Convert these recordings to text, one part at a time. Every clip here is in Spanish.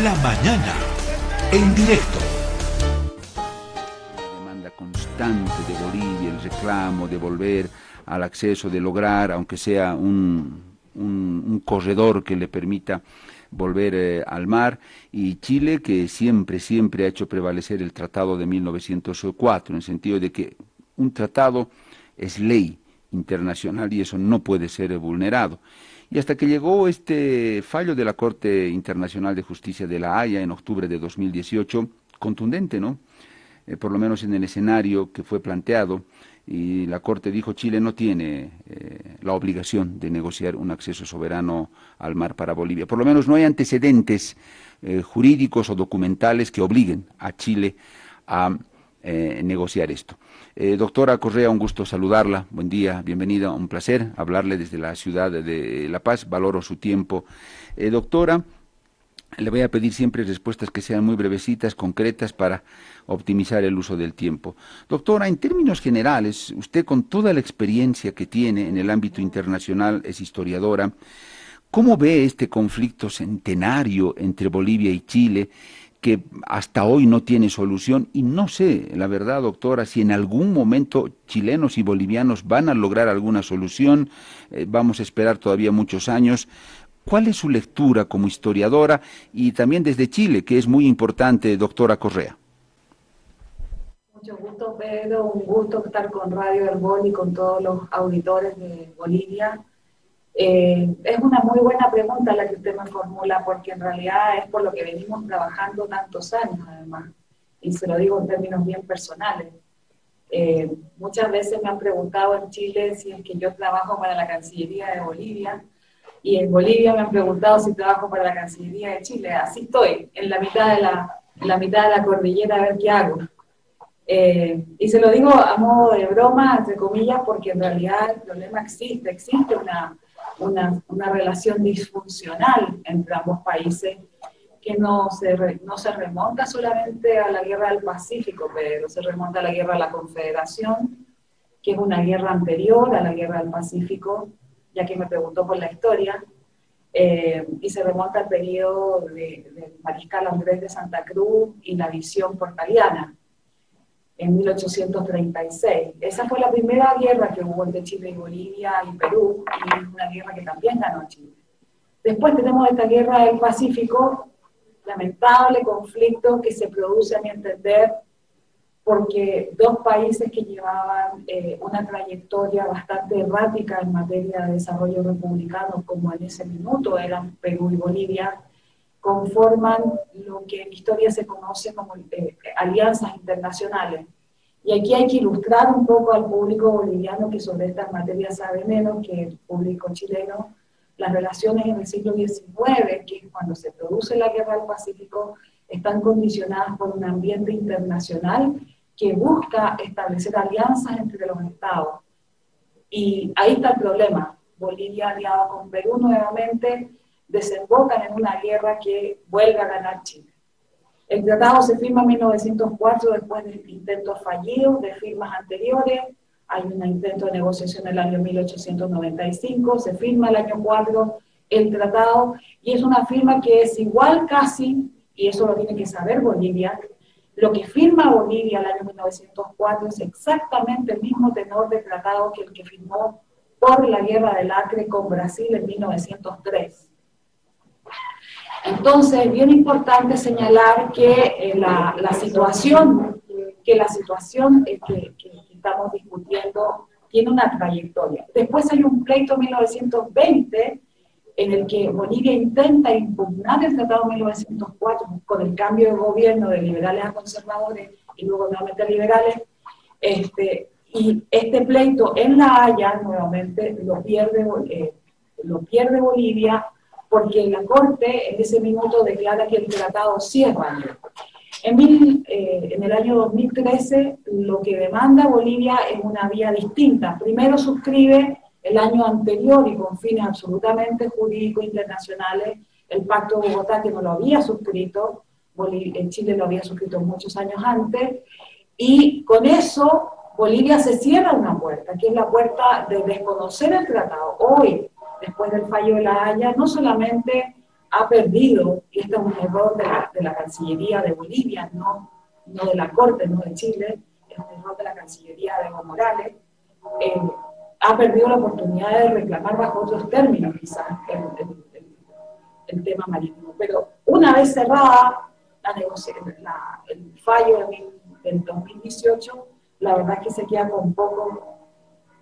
La mañana, en directo. La demanda constante de Bolivia, el reclamo de volver al acceso, de lograr, aunque sea un, un, corredor que le permita volver eh, al mar, y Chile que siempre, siempre ha hecho prevalecer el tratado de 1904, en el sentido de que un tratado es ley internacional y eso no puede ser vulnerado. Y hasta que llegó este fallo de la Corte Internacional de Justicia de la Haya en octubre de 2018, contundente, ¿no? Eh, por lo menos en el escenario que fue planteado, y la Corte dijo Chile no tiene eh, la obligación de negociar un acceso soberano al mar para Bolivia. Por lo menos no hay antecedentes eh, jurídicos o documentales que obliguen a Chile a negociar esto. Doctora Correa, un gusto saludarla. Buen día, bienvenida, un placer hablarle desde la ciudad de La Paz. Valoro su tiempo. doctora, le voy a pedir siempre respuestas que sean muy brevecitas, concretas, para optimizar el uso del tiempo. Doctora, en términos generales, usted con toda la experiencia que tiene en el ámbito internacional, es historiadora, ¿cómo ve este conflicto centenario entre Bolivia y Chile? Que hasta hoy no tiene solución y no sé, la verdad, doctora, si en algún momento chilenos y bolivianos van a lograr alguna solución, eh, vamos a esperar todavía muchos años, ¿Cuál es su lectura como historiadora y también desde Chile, que es muy importante, doctora Correa? Mucho gusto, Pedro. Un gusto estar con Radio Herbol y con todos los auditores de Bolivia. Eh, es una muy buena pregunta la que usted me formula, porque en realidad es por lo que venimos trabajando tantos años, además. Y se lo digo en términos bien personales. Eh, muchas veces me han preguntado en Chile si es que yo trabajo para la Cancillería de Bolivia y en Bolivia me han preguntado si trabajo para la Cancillería de Chile. Así estoy, en la mitad de la, la, mitad de la cordillera a ver qué hago. Eh, y se lo digo a modo de broma, entre comillas, porque en realidad el problema existe, existe una, una, una relación disfuncional entre ambos países que no se, no se remonta solamente a la guerra del Pacífico, pero se remonta a la guerra de la Confederación, que es una guerra anterior a la guerra del Pacífico, ya que me preguntó por la historia, eh, y se remonta al periodo del de mariscal Andrés de Santa Cruz y la visión portaliana, en 1836. Esa fue la primera guerra que hubo entre Chile y Bolivia y Perú, y una guerra que también ganó Chile. Después tenemos esta guerra del Pacífico, lamentable conflicto que se produce, a mi entender, porque dos países que llevaban eh, una trayectoria bastante errática en materia de desarrollo republicano, como en ese minuto eran Perú y Bolivia, conforman lo que en historia se conoce como eh, alianzas internacionales. Y aquí hay que ilustrar un poco al público boliviano que sobre estas materias sabe menos que el público chileno, las relaciones en el siglo XIX, que es cuando se produce la guerra del Pacífico, están condicionadas por un ambiente internacional que busca establecer alianzas entre los estados. Y ahí está el problema. Bolivia aliado con Perú nuevamente desembocan en una guerra que vuelve a ganar Chile. El tratado se firma en 1904 después de intentos fallidos de firmas anteriores. Hay un intento de negociación en el año 1895, se firma el año 4 el tratado y es una firma que es igual casi, y eso lo tiene que saber Bolivia, lo que firma Bolivia el año 1904 es exactamente el mismo tenor de tratado que el que firmó por la guerra del Acre con Brasil en 1903. Entonces, es bien importante señalar que eh, la, situación, que la situación eh, que, que, estamos discutiendo tiene una trayectoria. Después hay un pleito en 1920 en el que Bolivia intenta impugnar el Tratado de 1904 con el cambio de gobierno de liberales a conservadores y luego nuevamente liberales, este, y este pleito en La Haya nuevamente lo pierde, eh, lo pierde Bolivia porque la Corte en ese minuto declara que el tratado cierra. En, mil, eh, en el año 2013 lo que demanda Bolivia es una vía distinta. Primero suscribe el año anterior y con fines absolutamente jurídicos internacionales, el Pacto de Bogotá, que no lo había suscrito, en Chile lo había suscrito muchos años antes, y con eso Bolivia se cierra una puerta, que es la puerta de desconocer el tratado. Hoy, después del fallo de la Haya, no solamente ha perdido, y este es un error de la, Cancillería de Bolivia, no, no de la Corte, no de Chile, es un error de la Cancillería de Evo Morales, eh, ha perdido la oportunidad de reclamar bajo otros términos quizás el, el, tema marítimo. Pero una vez cerrada la la, el fallo del 2018, la verdad es que se queda con poco,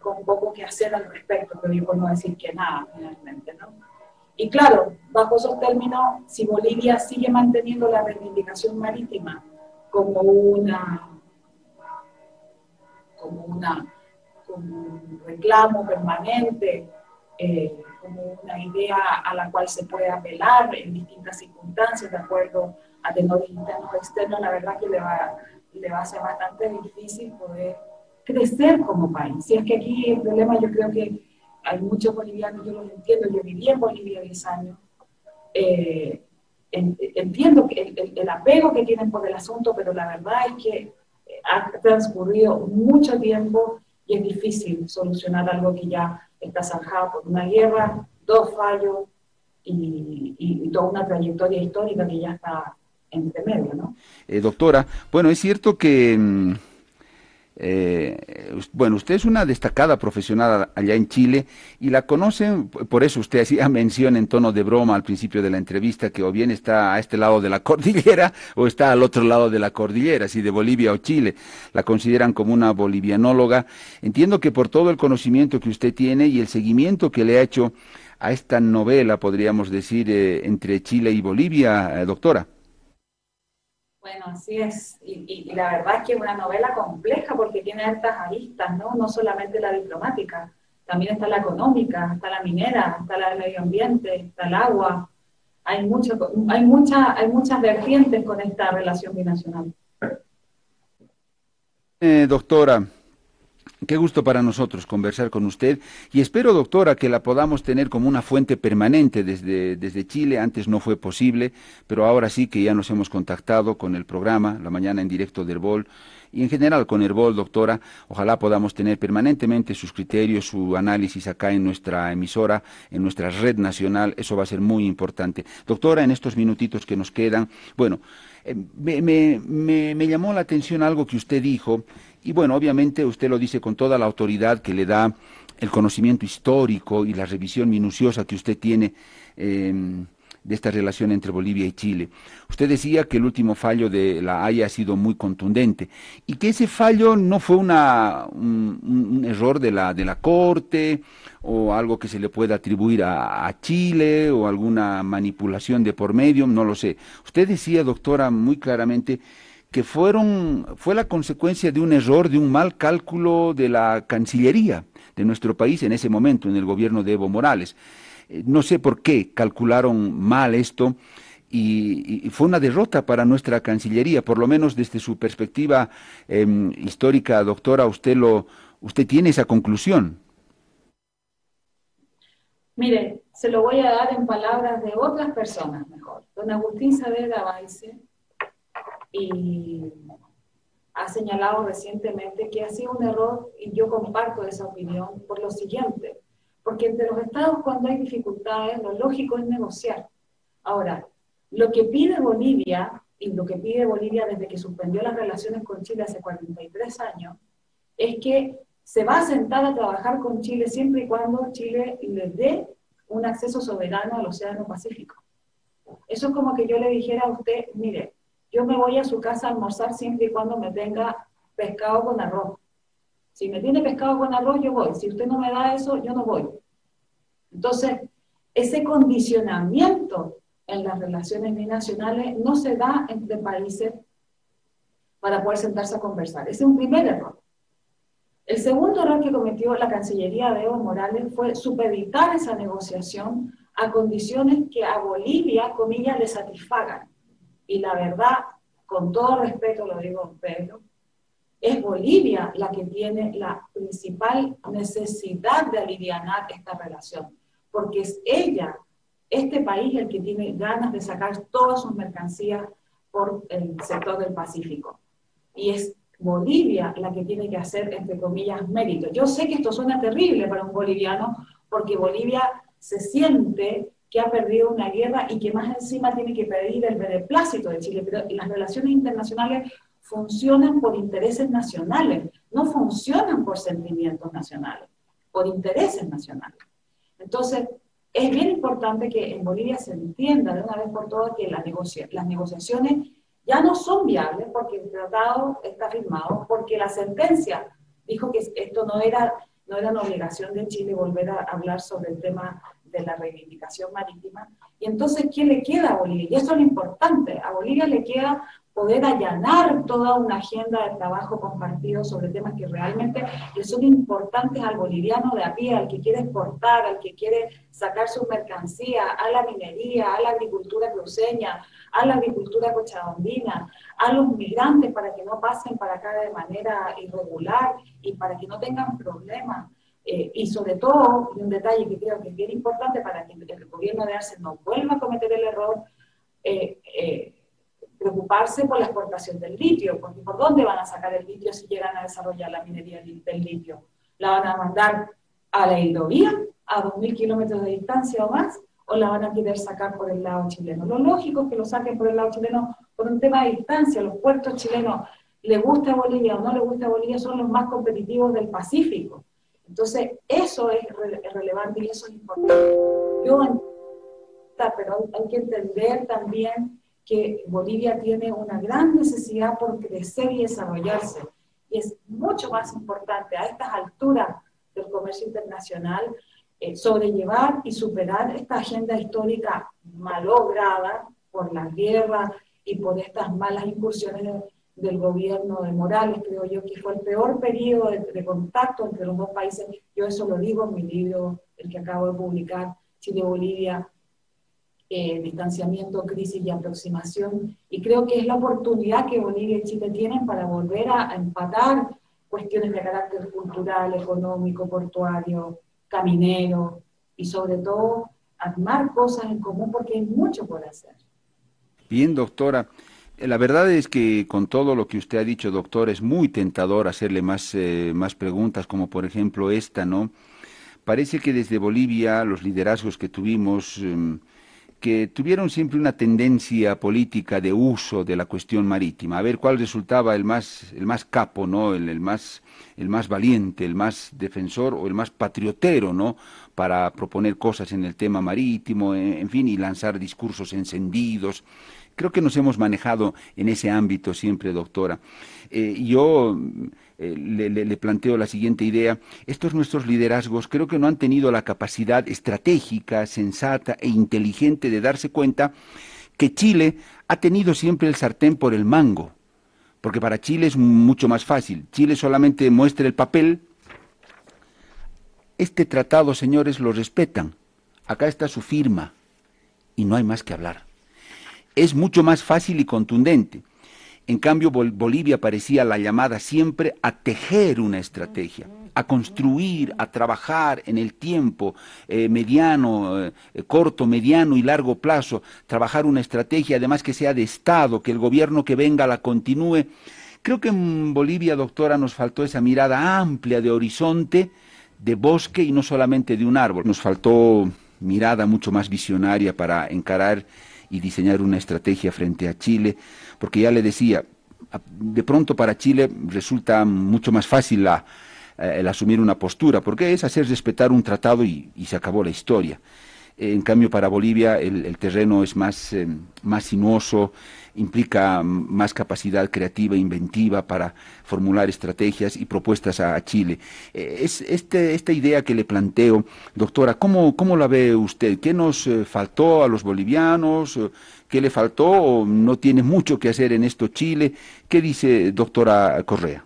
con poco que hacer al respecto, pero yo por no decir que nada, finalmente, ¿no? Y claro, bajo esos términos, si Bolivia sigue manteniendo la reivindicación marítima como una, como una, como un reclamo permanente, eh, como una idea a la cual se puede apelar en distintas circunstancias, de acuerdo a tenores internos o externos, la verdad que le va, le va a ser bastante difícil poder crecer como país. Y es que aquí el problema yo creo que hay muchos bolivianos, yo los entiendo, yo viví en Bolivia 10 años, eh, entiendo el, el, el, apego que tienen por el asunto, pero la verdad es que ha transcurrido mucho tiempo y es difícil solucionar algo que ya está zanjado por una guerra, dos fallos y, y, y toda una trayectoria histórica que ya está entre medio, ¿no? Eh, doctora, bueno, es cierto que... Mm, eh, bueno, usted es una destacada profesional allá en Chile y la conocen, por eso usted hacía mención en tono de broma al principio de la entrevista que o bien está a este lado de la cordillera o está al otro lado de la cordillera, si de Bolivia o Chile. La consideran como una bolivianóloga. Entiendo que por todo el conocimiento que usted tiene y el seguimiento que le ha hecho a esta novela, podríamos decir, eh, entre Chile y Bolivia, eh, doctora. Bueno, así es. Y, y, la verdad es que es una novela compleja porque tiene altas aristas, ¿no? No solamente la diplomática, también está la económica, está la minera, está la medio ambiente, está el agua. Hay, mucho, hay, mucha, hay muchas vertientes con esta relación binacional. Eh, doctora, Qué gusto para nosotros conversar con usted y espero, doctora, que la podamos tener como una fuente permanente desde, desde Chile. Antes no fue posible, pero ahora sí que ya nos hemos contactado con el programa, la mañana en directo del BOL y en general con Herbol, doctora. Ojalá podamos tener permanentemente sus criterios, su análisis acá en nuestra emisora, en nuestra red nacional. Eso va a ser muy importante. Doctora, en estos minutitos que nos quedan, bueno, eh, me, me llamó la atención algo que usted dijo y bueno, obviamente usted lo dice con toda la autoridad que le da el conocimiento histórico y la revisión minuciosa que usted tiene eh, de esta relación entre Bolivia y Chile. Usted decía que el último fallo de la Haya ha sido muy contundente y que ese fallo no fue una, un, un, error de la, de la Corte o algo que se le pueda atribuir a, a, Chile o alguna manipulación de por medio, no lo sé. Usted decía, doctora, muy claramente que fueron, fue la consecuencia de un error, de un mal cálculo de la Cancillería de nuestro país en ese momento, en el gobierno de Evo Morales. Eh, no sé por qué calcularon mal esto y, fue una derrota para nuestra Cancillería, por lo menos desde su perspectiva eh, histórica, doctora, usted, lo, usted tiene esa conclusión. Mire, se lo voy a dar en palabras de otras personas mejor. Don Agustín Saavedra Baice y ha señalado recientemente que ha sido un error, y yo comparto esa opinión, por lo siguiente, porque entre los estados cuando hay dificultades, lo lógico es negociar. Ahora, lo que pide Bolivia, y lo que pide Bolivia desde que suspendió las relaciones con Chile hace 43 años, es que se va a sentar a trabajar con Chile siempre y cuando Chile le dé un acceso soberano al Océano Pacífico. Eso es como que yo le dijera a usted, mire, yo me voy a su casa a almorzar siempre y cuando me tenga pescado con arroz. Si me tiene pescado con arroz, yo voy. Si usted no me da eso, yo no voy. Entonces, ese condicionamiento en las relaciones binacionales no se da entre países para poder sentarse a conversar. Ese es un primer error. El segundo error que cometió la Cancillería de Evo Morales fue supeditar esa negociación a condiciones que a Bolivia, comillas, le satisfagan. Y la verdad, con todo respeto lo digo, Pedro, es Bolivia la que tiene la principal necesidad de aliviar esta relación, porque es ella, este país, el que tiene ganas de sacar todas sus mercancías por el sector del Pacífico. Y es Bolivia la que tiene que hacer, entre comillas, mérito. Yo sé que esto suena terrible para un boliviano, porque Bolivia se siente que ha perdido una guerra y que más encima tiene que pedir el beneplácito de Chile. Pero las relaciones internacionales funcionan por intereses nacionales, no funcionan por sentimientos nacionales, por intereses nacionales. Entonces, es bien importante que en Bolivia se entienda de una vez por todas que las, las negociaciones ya no son viables porque el tratado está firmado, porque la sentencia dijo que esto no era, no era una obligación de Chile volver a hablar sobre el tema de la reivindicación marítima. Y entonces, ¿qué le queda a Bolivia? Y eso es lo importante. A Bolivia le queda poder allanar toda una agenda de trabajo compartido sobre temas que realmente le son importantes al boliviano de a pie, al que quiere exportar, al que quiere sacar su mercancía, a la minería, a la agricultura cruceña, a la agricultura cochabambina, a los migrantes para que no pasen para acá de manera irregular y para que no tengan problemas. Eh, y sobre todo, un detalle que creo que es bien importante para que el gobierno de Arce no vuelva a cometer el error, eh, eh, preocuparse por la exportación del litio, porque ¿por dónde van a sacar el litio si llegan a desarrollar la minería del litio? ¿La van a mandar a la hidrovía, a 2.000 kilómetros de distancia o más? ¿O la van a querer sacar por el lado chileno? Lo lógico es que lo saquen por el lado chileno por un tema de distancia. Los puertos chilenos, le gusta a Bolivia o no le gusta a Bolivia, son los más competitivos del Pacífico. Entonces, eso es relevante y eso es importante. Pero hay que entender también que Bolivia tiene una gran necesidad por crecer y desarrollarse. Y es mucho más importante a estas alturas del comercio internacional eh, sobrellevar y superar esta agenda histórica malograda por la guerra y por estas malas incursiones del gobierno de Morales, creo yo que fue el peor periodo de, de, contacto entre los dos países. Yo eso lo digo en mi libro, el que acabo de publicar, Chile-Bolivia, eh, distanciamiento, crisis y aproximación. Y creo que es la oportunidad que Bolivia y Chile tienen para volver a, empatar cuestiones de carácter cultural, económico, portuario, caminero y sobre todo armar cosas en común porque hay mucho por hacer. Bien, doctora. La verdad es que con todo lo que usted ha dicho, doctor, es muy tentador hacerle más, eh, más preguntas, como por ejemplo esta, ¿no? Parece que desde Bolivia los liderazgos que tuvimos em, que tuvieron siempre una tendencia política de uso de la cuestión marítima, a ver cuál resultaba el más, el más capo, ¿no? El, el, más, el más valiente, el más defensor o el más patriotero, ¿no? Para proponer cosas en el tema marítimo, en fin, y lanzar discursos encendidos. Creo que nos hemos manejado en ese ámbito siempre, doctora. Eh, yo eh, le, planteo la siguiente idea. Estos nuestros liderazgos creo que no han tenido la capacidad estratégica, sensata e inteligente de darse cuenta que Chile ha tenido siempre el sartén por el mango. Porque para Chile es mucho más fácil. Chile solamente muestra el papel. Este tratado, señores, lo respetan. Acá está su firma. Y no hay más que hablar. Es mucho más fácil y contundente. En cambio, Bolivia parecía la llamada siempre a tejer una estrategia, a construir, a trabajar en el tiempo eh, mediano, eh, corto, mediano y largo plazo, trabajar una estrategia, además que sea de Estado, que el gobierno que venga la continúe. Creo que en Bolivia, doctora, nos faltó esa mirada amplia de horizonte, de bosque y no solamente de un árbol. Nos faltó mirada mucho más visionaria para encarar y diseñar una estrategia frente a Chile porque ya le decía, de pronto para Chile resulta mucho más fácil eh, el asumir una postura, porque es hacer respetar un tratado y, se acabó la historia. En cambio, para Bolivia el, terreno es más, eh, más sinuoso, implica más capacidad creativa, inventiva para formular estrategias y propuestas a, Chile. Eh, es este, esta idea que le planteo, doctora, ¿cómo, cómo la ve usted? ¿Qué nos faltó a los bolivianos? ¿Qué le faltó no tiene mucho que hacer en esto Chile? ¿Qué dice doctora Correa?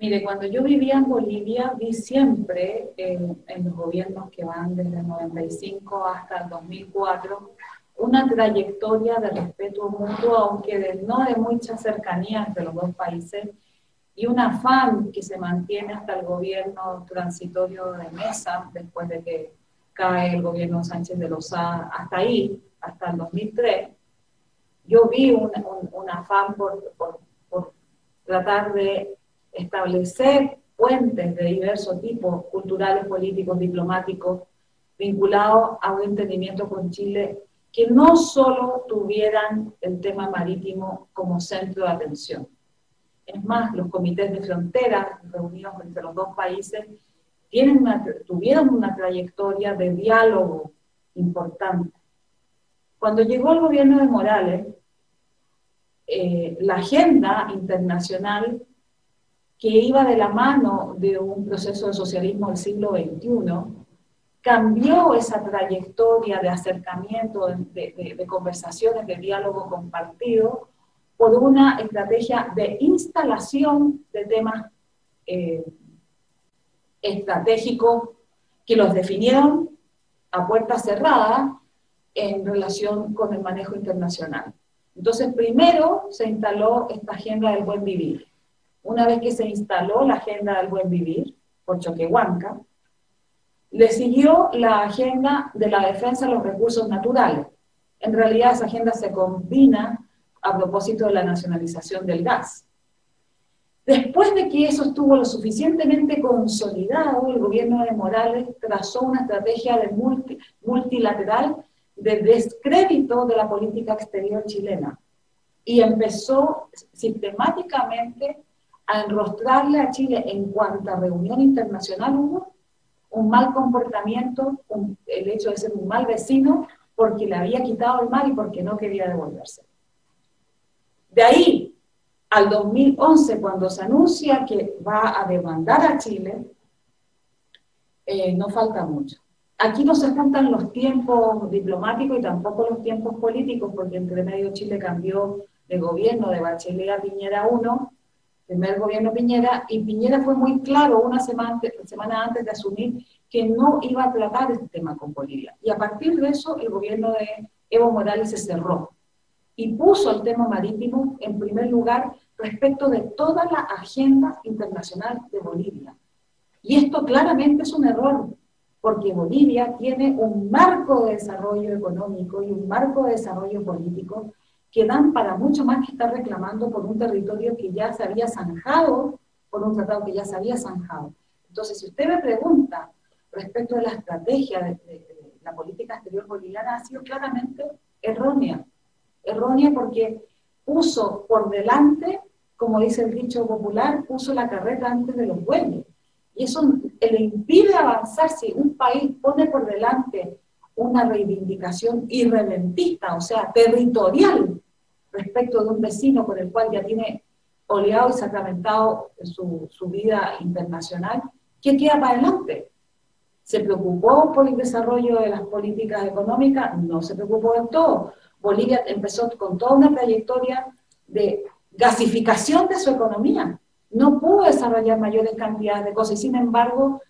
Mire, cuando yo vivía en Bolivia, vi siempre en, los gobiernos que van desde el 95 hasta el 2004 una trayectoria de respeto mutuo, aunque de, no de mucha cercanía entre los dos países, y un afán que se mantiene hasta el gobierno transitorio de Mesa, después de que cae el gobierno Sánchez de Lozada, hasta ahí, hasta el 2003, yo vi un, afán por, por, tratar de establecer puentes de diversos tipos, culturales, políticos, diplomáticos, vinculado a un entendimiento con Chile que no solo tuvieran el tema marítimo como centro de atención. Es más, los comités de frontera reunidos entre los dos países tienen tuvieron una trayectoria de diálogo importante. Cuando llegó el gobierno de Morales, eh, la agenda internacional que iba de la mano de un proceso de socialismo del siglo XXI, cambió esa trayectoria de acercamiento, de, conversaciones, de diálogo compartido, por una estrategia de instalación de temas eh, estratégicos que los definieron a puerta cerrada en relación con el manejo internacional. Entonces, primero se instaló esta agenda del buen vivir. Una vez que se instaló la agenda del buen vivir por Choquehuanca, le siguió la agenda de la defensa de los recursos naturales. En realidad esa agenda se combina a propósito de la nacionalización del gas. Después de que eso estuvo lo suficientemente consolidado, el gobierno de Morales trazó una estrategia de multilateral de descrédito de la política exterior chilena y empezó sistemáticamente a enrostrarle a Chile en cuanta reunión internacional hubo un mal comportamiento, el hecho de ser un mal vecino, porque le había quitado el mal y porque no quería devolverse. De ahí al 2011, cuando se anuncia que va a demandar a Chile, eh, no falta mucho. Aquí no se juntan los tiempos diplomáticos y tampoco los tiempos políticos, porque entre medio Chile cambió de gobierno de Bachelet a Piñera 1, primer gobierno Piñera, y Piñera fue muy claro una semana, semana antes de asumir que no iba a tratar este tema con Bolivia. Y a partir de eso, el gobierno de Evo Morales se cerró y puso el tema marítimo en primer lugar respecto de toda la agenda internacional de Bolivia. Y esto claramente es un error, porque Bolivia tiene un marco de desarrollo económico y un marco de desarrollo político que dan para mucho más que estar reclamando por un territorio que ya se había zanjado, por un tratado que ya se había zanjado. Entonces, si usted me pregunta respecto de la estrategia de, la política exterior boliviana, ha sido claramente errónea. Errónea porque puso por delante, como dice el dicho popular, puso la carreta antes de los bueyes. Y eso le impide avanzar si un país pone por delante una reivindicación irrelentista, o sea, territorial, respecto de un vecino con el cual ya tiene oleado y sacramentado su, su vida internacional, ¿qué queda para adelante? ¿Se preocupó por el desarrollo de las políticas económicas? No se preocupó del todo. Bolivia empezó con toda una trayectoria de gasificación de su economía. No pudo desarrollar mayores cantidades de cosas y sin embargo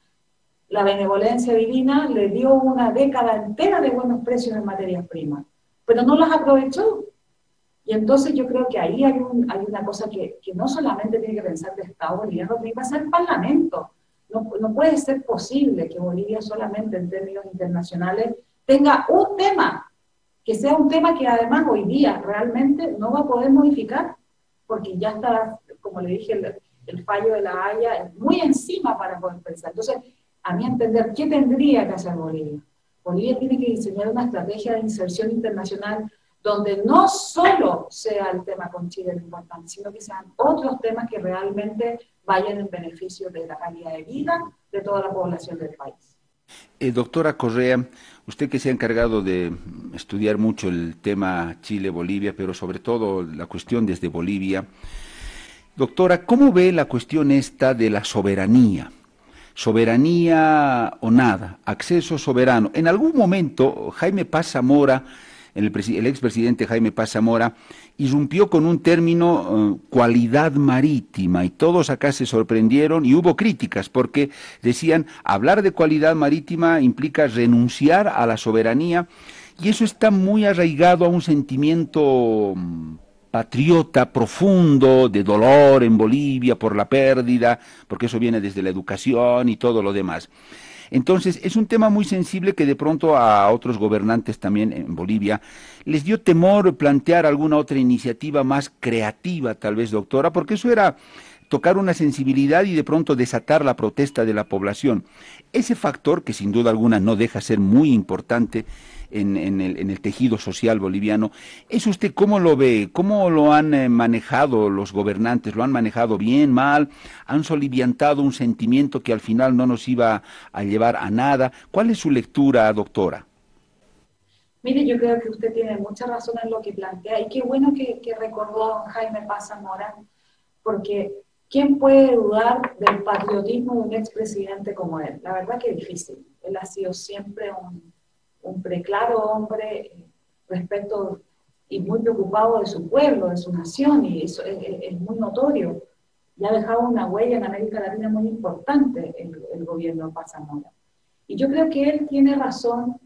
la benevolencia divina le dio una década entera de buenos precios en materias primas, pero no las aprovechó. Y entonces yo creo que ahí hay, hay una cosa que, que, no solamente tiene que pensar el Estado boliviano, tiene que pensar el Parlamento. No, no puede ser posible que Bolivia solamente en términos internacionales tenga un tema, que sea un tema que además hoy día realmente no va a poder modificar, porque ya está, como le dije, el, el fallo de la Haya muy encima para poder pensar. Entonces, a mi entender, ¿qué tendría que hacer Bolivia? Bolivia tiene que diseñar una estrategia de inserción internacional donde no solo sea el tema con Chile lo importante, sino que sean otros temas que realmente vayan en beneficio de la calidad de vida de toda la población del país. Eh, doctora Correa, usted que se ha encargado de estudiar mucho el tema Chile-Bolivia, pero sobre todo la cuestión desde Bolivia, doctora, ¿cómo ve la cuestión esta de la soberanía? soberanía o nada, acceso soberano. En algún momento Jaime Paz Zamora, el, el expresidente Jaime Paz Zamora, irrumpió con un término eh, cualidad marítima y todos acá se sorprendieron y hubo críticas porque decían hablar de cualidad marítima implica renunciar a la soberanía y eso está muy arraigado a un sentimiento mm, patriota profundo de dolor en Bolivia por la pérdida, porque eso viene desde la educación y todo lo demás. Entonces, es un tema muy sensible que de pronto a otros gobernantes también en Bolivia les dio temor plantear alguna otra iniciativa más creativa, tal vez, doctora, porque eso era tocar una sensibilidad y de pronto desatar la protesta de la población. Ese factor, que sin duda alguna no deja ser muy importante en, el, tejido social boliviano, ¿es usted cómo lo ve? ¿Cómo lo han eh, manejado los gobernantes? ¿Lo han manejado bien, mal? ¿Han soliviantado un sentimiento que al final no nos iba a llevar a nada? ¿Cuál es su lectura, doctora? Mire, yo creo que usted tiene mucha razón en lo que plantea y qué bueno que, recordó Jaime Paz Zamora, porque ¿quién puede dudar del patriotismo de un expresidente como él? La verdad que difícil. Él ha sido siempre un, un preclaro hombre eh, respecto y muy preocupado de su pueblo, de su nación, y eso es, muy notorio. Y ha dejado una huella en América Latina muy importante el, el gobierno de Paz Zamora. Y yo creo que él tiene razón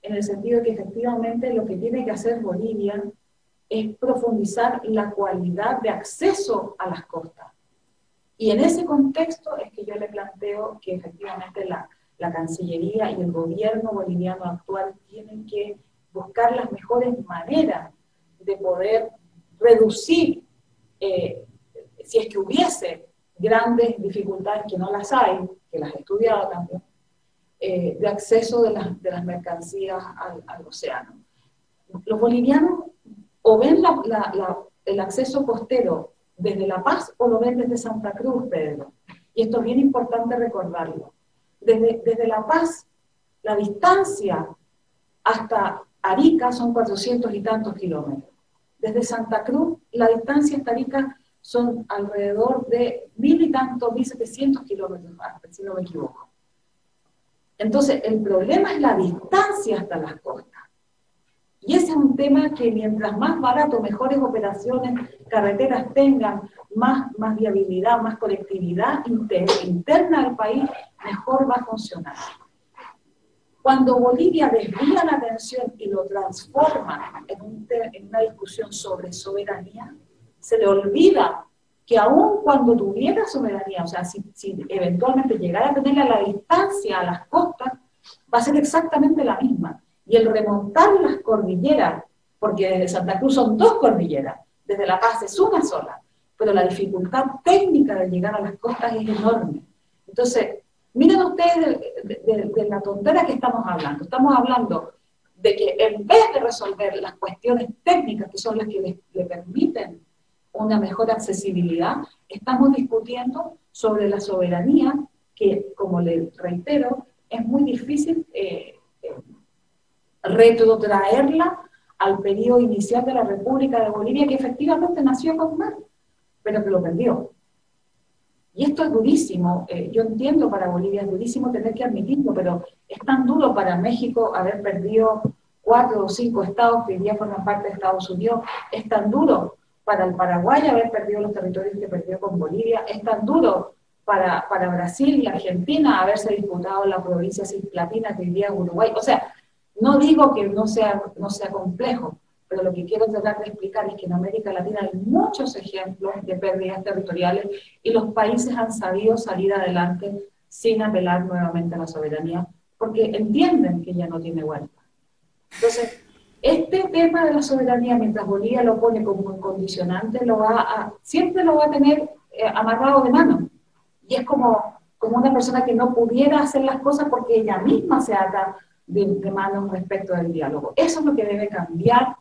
en el sentido de que efectivamente lo que tiene que hacer Bolivia es profundizar la cualidad de acceso a las costas. Y en ese contexto es que yo le planteo que efectivamente la, la Cancillería y el gobierno boliviano actual tienen que buscar las mejores maneras de poder reducir, eh, si es que hubiese grandes dificultades, que no las hay, que las he estudiado también, eh, de acceso de, de las mercancías al, océano. Los bolivianos o ven el acceso costero desde La Paz o lo ven desde Santa Cruz, Pedro. Y esto es bien importante recordarlo. Desde, desde La Paz, la distancia hasta Arica son 400 y tantos kilómetros. Desde Santa Cruz, la distancia hasta Arica son alrededor de mil y tantos, mil setecientos kilómetros si no me equivoco. Entonces, el problema es la distancia hasta las costas. Y ese es un tema que mientras más barato, mejores operaciones, carreteras tengan, más, más viabilidad, más conectividad interna al país, mejor va a funcionar. Cuando Bolivia desvía la atención y lo transforma en, en una discusión sobre soberanía, se le olvida que aun cuando tuviera soberanía, o sea, si, eventualmente llegara a tener a la distancia a las costas, va a ser exactamente la misma. Y el remontar las cordilleras, porque desde Santa Cruz son dos cordilleras, desde La Paz es una sola, pero la dificultad técnica de llegar a las costas es enorme. Entonces, miren ustedes de, la tontera que estamos hablando. Estamos hablando de que en vez de resolver las cuestiones técnicas, que son las que le permiten una mejor accesibilidad, estamos discutiendo sobre la soberanía, que, como le reitero, es muy difícil eh, eh, retrotraerla al periodo inicial de la República de Bolivia, que efectivamente nació con mar, pero que lo perdió. Y esto es durísimo, eh, yo entiendo para Bolivia es durísimo tener que admitirlo, pero es tan duro para México haber perdido cuatro o cinco estados que hoy día forman parte de Estados Unidos, es tan duro para el Paraguay haber perdido los territorios que perdió con Bolivia, es tan duro para, para Brasil y Argentina haberse disputado la provincia cisplatina que vivía Uruguay. O sea, no digo que no sea, no sea complejo, pero lo que quiero tratar de explicar es que en América Latina hay muchos ejemplos de pérdidas territoriales y los países han sabido salir adelante sin apelar nuevamente a la soberanía, porque entienden que ya no tiene vuelta. Entonces, este tema de la soberanía, mientras Bolivia lo pone como un condicionante, lo va a, siempre lo va a tener eh, amarrado de mano. Y es como, como una persona que no pudiera hacer las cosas porque ella misma se ata de, de manos respecto del diálogo. Eso es lo que debe cambiar,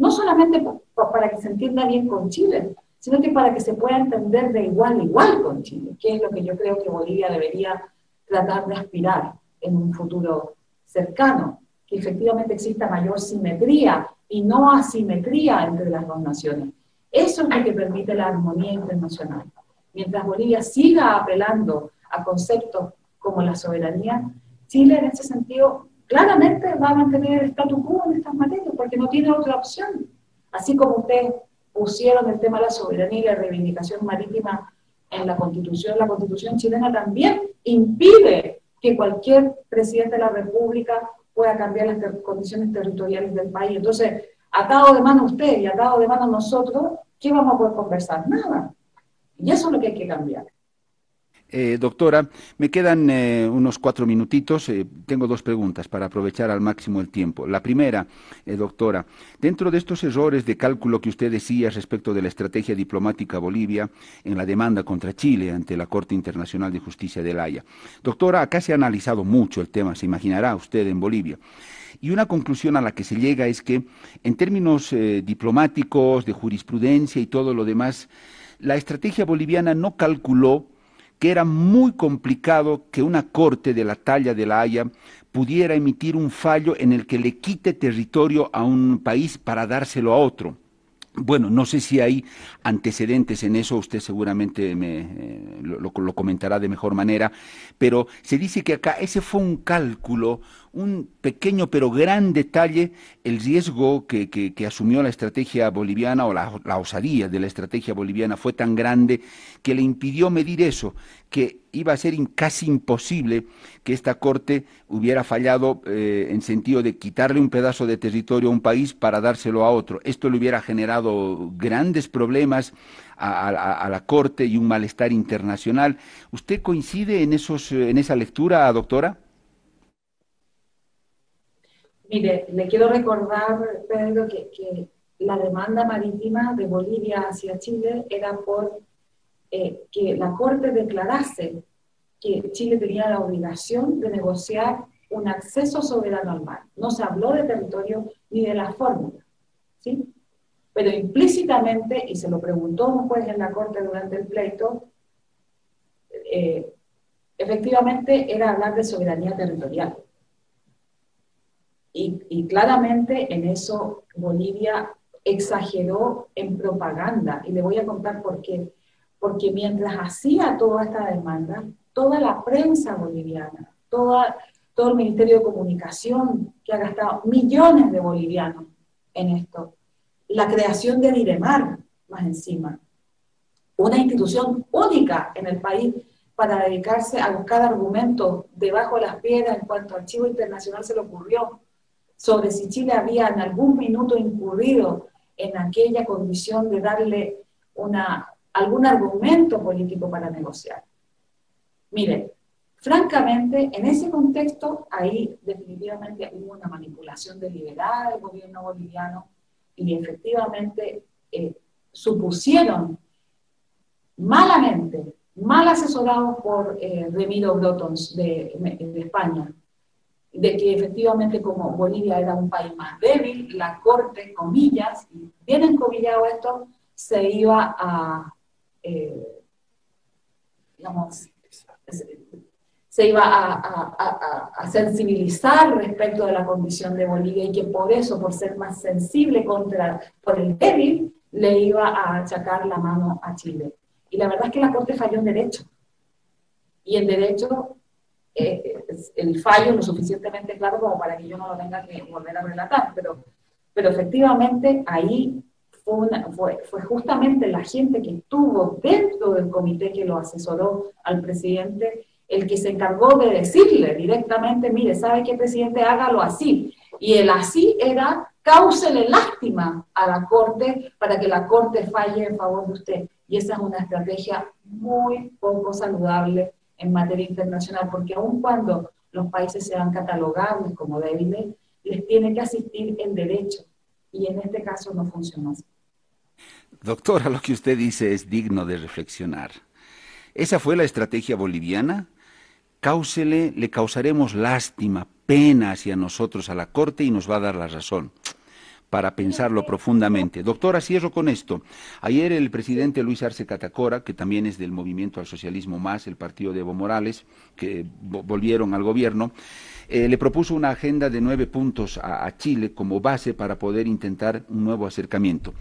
no solamente para que se entienda bien con Chile, sino que para que se pueda entender de igual a igual con Chile, que es lo que yo creo que Bolivia debería tratar de aspirar en un futuro cercano que efectivamente exista mayor simetría y no asimetría entre las dos naciones. Eso es lo que permite la armonía internacional. Mientras Bolivia siga apelando a conceptos como la soberanía, Chile en ese sentido claramente va a mantener el statu quo en estas materias porque no tiene otra opción. Así como ustedes pusieron el tema de la soberanía y la reivindicación marítima en la constitución, la constitución chilena también impide que cualquier presidente de la República pueda cambiar las condiciones territoriales del país. Entonces, atado de mano usted y atado de mano nosotros, ¿qué vamos a poder conversar? Nada. Y eso es lo que hay que cambiar. Eh, doctora, me quedan eh, unos cuatro minutitos. Eh, tengo dos preguntas para aprovechar al máximo el tiempo. La primera, doctora, dentro de estos errores de cálculo que usted decía respecto de la estrategia diplomática Bolivia en la demanda contra Chile ante la Corte Internacional de Justicia de La Haya. Doctora, acá se ha analizado mucho el tema, se imaginará usted en Bolivia. Y una conclusión a la que se llega es que, en términos diplomáticos, de jurisprudencia y todo lo demás, la estrategia boliviana no calculó que era muy complicado que una corte de la talla de la Haya pudiera emitir un fallo en el que le quite territorio a un país para dárselo a otro. Bueno, no sé si hay antecedentes en eso, usted seguramente me, eh, lo, comentará de mejor manera, pero se dice que acá ese fue un cálculo, un pequeño pero gran detalle, el riesgo que, asumió la estrategia boliviana o la, la, osadía de la estrategia boliviana fue tan grande que le impidió medir eso, que iba a ser casi imposible que esta Corte hubiera fallado eh, en sentido de quitarle un pedazo de territorio a un país para dárselo a otro. Esto le hubiera generado grandes problemas a, la Corte y un malestar internacional. ¿Usted coincide en, esos, en esa lectura, doctora? Mire, le quiero recordar, Pedro, que, que la demanda marítima de Bolivia hacia Chile era por eh, que la Corte declarase que Chile tenía la obligación de negociar un acceso soberano al mar. No se habló de territorio ni de la fórmula, ¿sí? Pero implícitamente, y se lo preguntó un juez en la Corte durante el pleito, eh, efectivamente era hablar de soberanía territorial. Y, y, claramente en eso Bolivia exageró en propaganda, y le voy a contar por qué porque mientras hacía toda esta demanda, toda la prensa boliviana, todo el Ministerio de Comunicación, que ha gastado millones de bolivianos en esto, la creación de Diremar, más encima, una institución única en el país para dedicarse a buscar argumentos debajo de las piedras en cuanto al archivo internacional se le ocurrió sobre si Chile había en algún minuto incurrido en aquella condición de darle una, algún argumento político para negociar. Mire, francamente, en ese contexto, ahí definitivamente hubo una manipulación deliberada del gobierno boliviano y efectivamente eh, supusieron malamente, mal asesorados por eh, Remiro Brotons de, de España, de que efectivamente como Bolivia era un país más débil, la corte, comillas, bien encomillado esto, se iba a, eh, digamos, se iba a, sensibilizar respecto de la condición de Bolivia y que por eso, por ser más sensible contra, por el débil, le iba a achacar la mano a Chile. Y la verdad es que la Corte falló en derecho. Y en derecho, eh, el fallo lo suficientemente claro como para que yo no lo tenga que volver a relatar, pero, pero efectivamente ahí fue, justamente la gente que estuvo dentro del comité que lo asesoró al presidente el que se encargó de decirle directamente, mire, ¿sabe qué, presidente? Hágalo así. Y el así era cáusele lástima a la Corte para que la Corte falle en favor de usted. Y esa es una estrategia muy poco saludable en materia internacional, porque aun cuando los países sean catalogables como débiles, les tiene que asistir el derecho. Y en este caso no funcionó así. Doctora, lo que usted dice es digno de reflexionar. ¿Esa fue la estrategia boliviana? Cáusele, le causaremos lástima, pena hacia nosotros a la Corte y nos va a dar la razón para pensarlo profundamente. Doctora, cierro con esto. Ayer el presidente Luis Arce Catacora, que también es del movimiento al socialismo más, el partido de Evo Morales, que volvieron al gobierno, eh, le propuso una agenda de nueve puntos a Chile como base para poder intentar un nuevo acercamiento.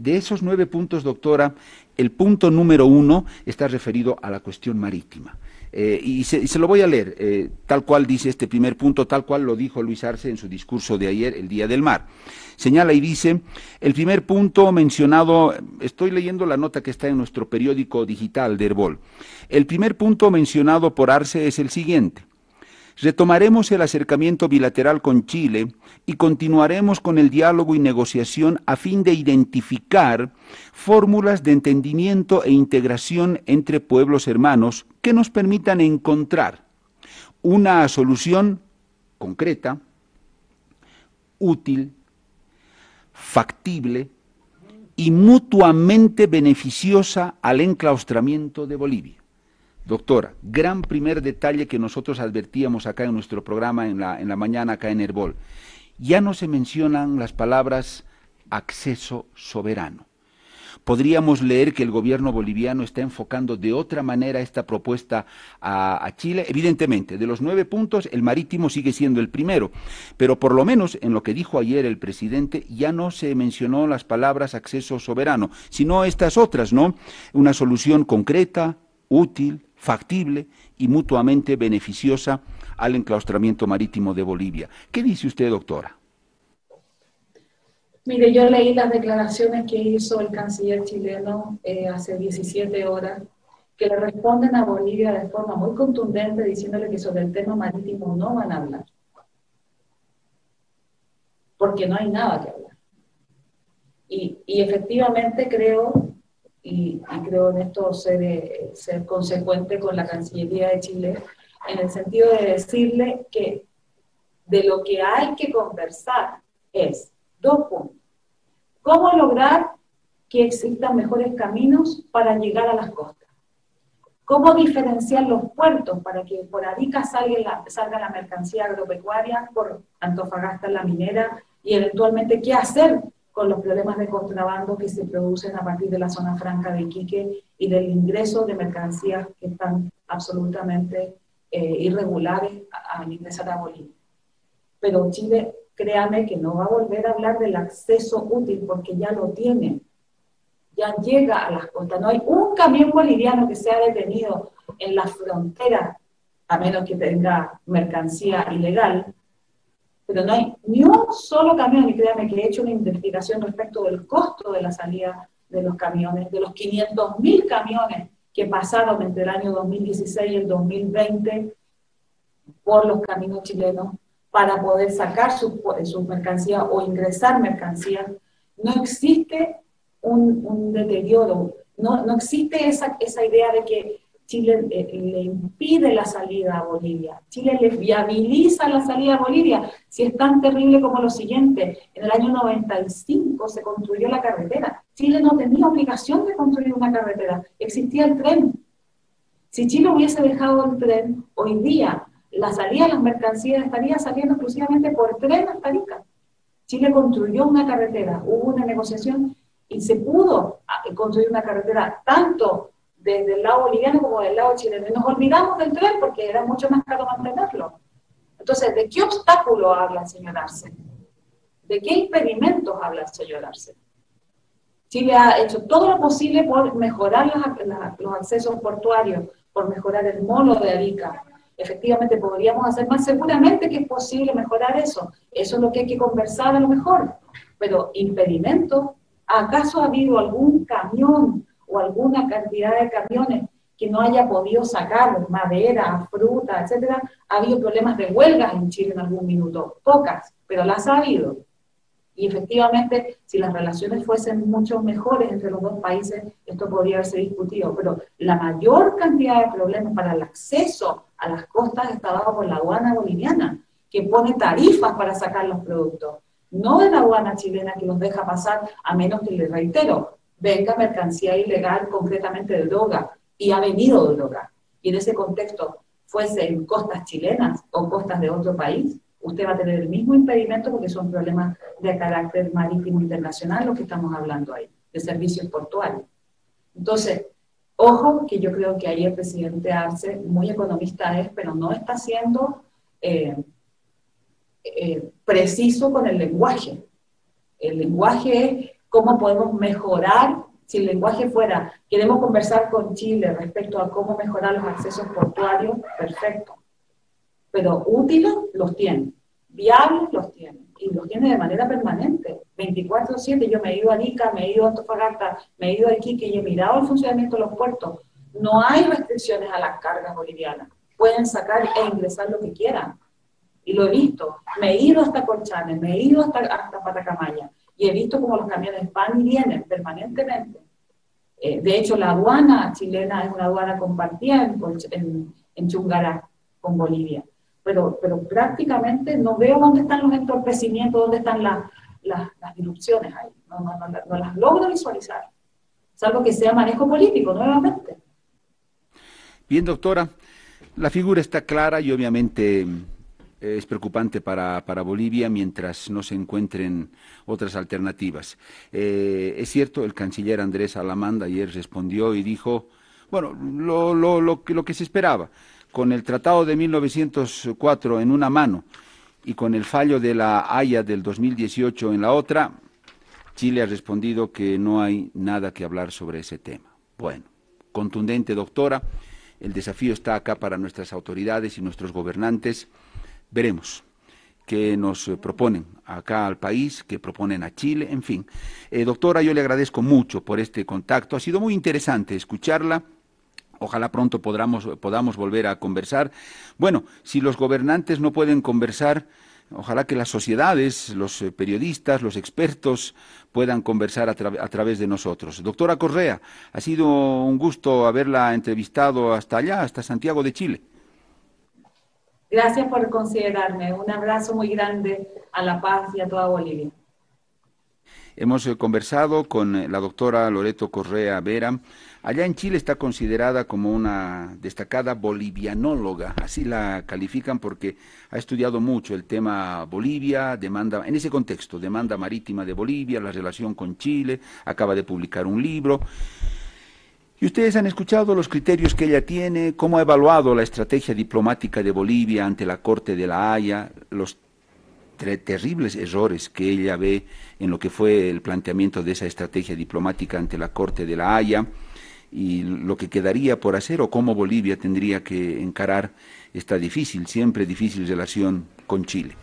De esos nueve puntos, doctora, el punto número uno está referido a la cuestión marítima. Eh, y, se, lo voy a leer, eh, tal cual dice este primer punto, tal cual lo dijo Luis Arce en su discurso de ayer, el Día del Mar. Señala y dice, el primer punto mencionado, estoy leyendo la nota que está en nuestro periódico digital de Herbol. El primer punto mencionado por Arce es el siguiente. Retomaremos el acercamiento bilateral con Chile y continuaremos con el diálogo y negociación a fin de identificar fórmulas de entendimiento e integración entre pueblos hermanos que nos permitan encontrar una solución concreta, útil, factible y mutuamente beneficiosa al enclaustramiento de Bolivia. Doctora, gran primer detalle que nosotros advertíamos acá en nuestro programa en la, en la mañana acá en Herbol. Ya no se mencionan las palabras acceso soberano podríamos leer que el gobierno boliviano está enfocando de otra manera esta propuesta a, Chile. Evidentemente, de los nueve puntos, el marítimo sigue siendo el primero, pero por lo menos en lo que dijo ayer el presidente ya no se mencionó las palabras acceso soberano, sino estas otras, ¿no? Una solución concreta, útil, factible y mutuamente beneficiosa al enclaustramiento marítimo de Bolivia. ¿Qué dice usted, doctora? Mire, yo leí las declaraciones que hizo el canciller chileno eh, hace 17 horas, que le responden a Bolivia de forma muy contundente diciéndole que sobre el tema marítimo no van a hablar. Porque no hay nada que hablar. Y, efectivamente creo, y, creo en esto ser, ser consecuente con la Cancillería de Chile, en el sentido de decirle que de lo que hay que conversar es dos puntos ¿Cómo lograr que existan mejores caminos para llegar a las costas? ¿Cómo diferenciar los puertos para que por Arica salga la, salga la mercancía agropecuaria, por Antofagasta la minera, y eventualmente qué hacer con los problemas de contrabando que se producen a partir de la zona franca de Iquique y del ingreso de mercancías que están absolutamente eh, irregulares al ingresar a Bolivia. Pero Chile créame que no va a volver a hablar del acceso útil porque ya lo tiene. Ya llega a las costas. No hay un camión boliviano que sea detenido en la frontera, a menos que tenga mercancía ilegal. Pero no hay ni un solo camión, y créame que he hecho una investigación respecto del costo de la salida de los camiones, de los 500 mil camiones que pasaron entre el año 2016 y el 2020 por los caminos chilenos para poder sacar sus su mercancías o ingresar mercancías, no existe un, deterioro, no, no, existe esa, esa idea de que Chile eh, le impide la salida a Bolivia, Chile le viabiliza la salida a Bolivia, si es tan terrible como lo siguiente, en el año 95 se construyó la carretera, Chile no tenía obligación de construir una carretera, existía el tren. Si Chile hubiese dejado el tren, hoy día la salida de las mercancías estaría saliendo exclusivamente por tren hasta Arica. Chile construyó una carretera, hubo una negociación y se pudo ah, construir una carretera tanto desde el lado boliviano como del lado chileno. Y nos olvidamos del tren porque era mucho más caro mantenerlo. Entonces, ¿de qué obstáculo habla el señor Arce? ¿De qué impedimentos habla el señor Arce? Chile ha hecho todo lo posible por mejorar los accesos portuarios, por mejorar el mono de Arica, efectivamente podríamos hacer más, seguramente que es posible mejorar eso. Eso es lo que hay que conversar a lo mejor. Pero impedimento, ¿acaso ha habido algún camión o alguna cantidad de camiones que no haya podido sacar madera, fruta, etcétera? Ha habido problemas de huelga en Chile en algún minuto, pocas, pero las ha habido. Y efectivamente, si las relaciones fuesen mucho mejores entre los dos países, esto podría haberse discutido. Pero la mayor cantidad de problemas para el acceso a las costas está dado por la aduana boliviana, que pone tarifas para sacar los productos. No de la aduana chilena que los deja pasar, a menos que, les reitero, venga mercancía ilegal, concretamente de droga, y ha venido droga. Y en ese contexto, fuese en costas chilenas o costas de otro país, usted va a tener el mismo impedimento porque son problemas de carácter marítimo internacional lo que estamos hablando ahí, de servicios portuarios. Entonces, ojo que yo creo que ahí el presidente Arce, muy economista es, pero no está siendo eh, eh, preciso con el lenguaje. El lenguaje es cómo podemos mejorar, si el lenguaje fuera, queremos conversar con Chile respecto a cómo mejorar los accesos portuarios, perfecto pero útiles los tiene, viables los tiene, y los tiene de manera permanente, 24/7. Yo me he ido a Arica, me he ido a Antofagasta, me he ido a Iquique y he mirado el funcionamiento de los puertos. No hay restricciones a las cargas bolivianas. Pueden sacar e ingresar lo que quieran. Y lo he visto. Me he ido hasta Colchanes, me he ido hasta, hasta Patacamaya. Y he visto cómo los camiones van y vienen permanentemente. Eh, de hecho, la aduana chilena es una aduana compartida en, en, Chungará con Bolivia. Pero, pero prácticamente no veo dónde están los entorpecimientos, dónde están las, disrupciones ahí. No, no, no, no las logro visualizar. Salvo que sea manejo político, nuevamente. Bien, doctora, la figura está clara y obviamente es preocupante para, Bolivia mientras no se encuentren otras alternativas. Eh, es cierto, el canciller Andrés Alamanda ayer respondió y dijo, bueno, lo, lo, lo, lo que se esperaba, con el Tratado de 1904 en una mano y con el fallo de la Haya del 2018 en la otra, Chile ha respondido que no hay nada que hablar sobre ese tema. Bueno, contundente, doctora, el desafío está acá para nuestras autoridades y nuestros gobernantes veremos qué nos eh, proponen acá al país, qué proponen a Chile, en fin. Eh, doctora, yo le agradezco mucho por este contacto. Ha sido muy interesante escucharla. Ojalá pronto podamos, podamos volver a conversar. Bueno, si los gobernantes no pueden conversar, ojalá que las sociedades, los eh, periodistas, los expertos puedan conversar a, a, través de nosotros. Doctora Correa, ha sido un gusto haberla entrevistado hasta allá, hasta Santiago de Chile. Gracias por considerarme. Un abrazo muy grande a La Paz y a toda Bolivia. Hemos eh, conversado con eh, la doctora Loreto Correa Vera. Allá en Chile está considerada como una destacada bolivianóloga, así la califican porque ha estudiado mucho el tema Bolivia, demanda, en ese contexto, demanda marítima de Bolivia, la relación con Chile, acaba de publicar un libro. Y ustedes han escuchado los criterios que ella tiene, cómo ha evaluado la estrategia diplomática de Bolivia ante la Corte de la Haya, los terribles errores que ella ve en lo que fue el planteamiento de esa estrategia diplomática ante la Corte de la Haya y lo que quedaría por hacer o cómo Bolivia tendría que encarar esta difícil, siempre difícil relación con Chile.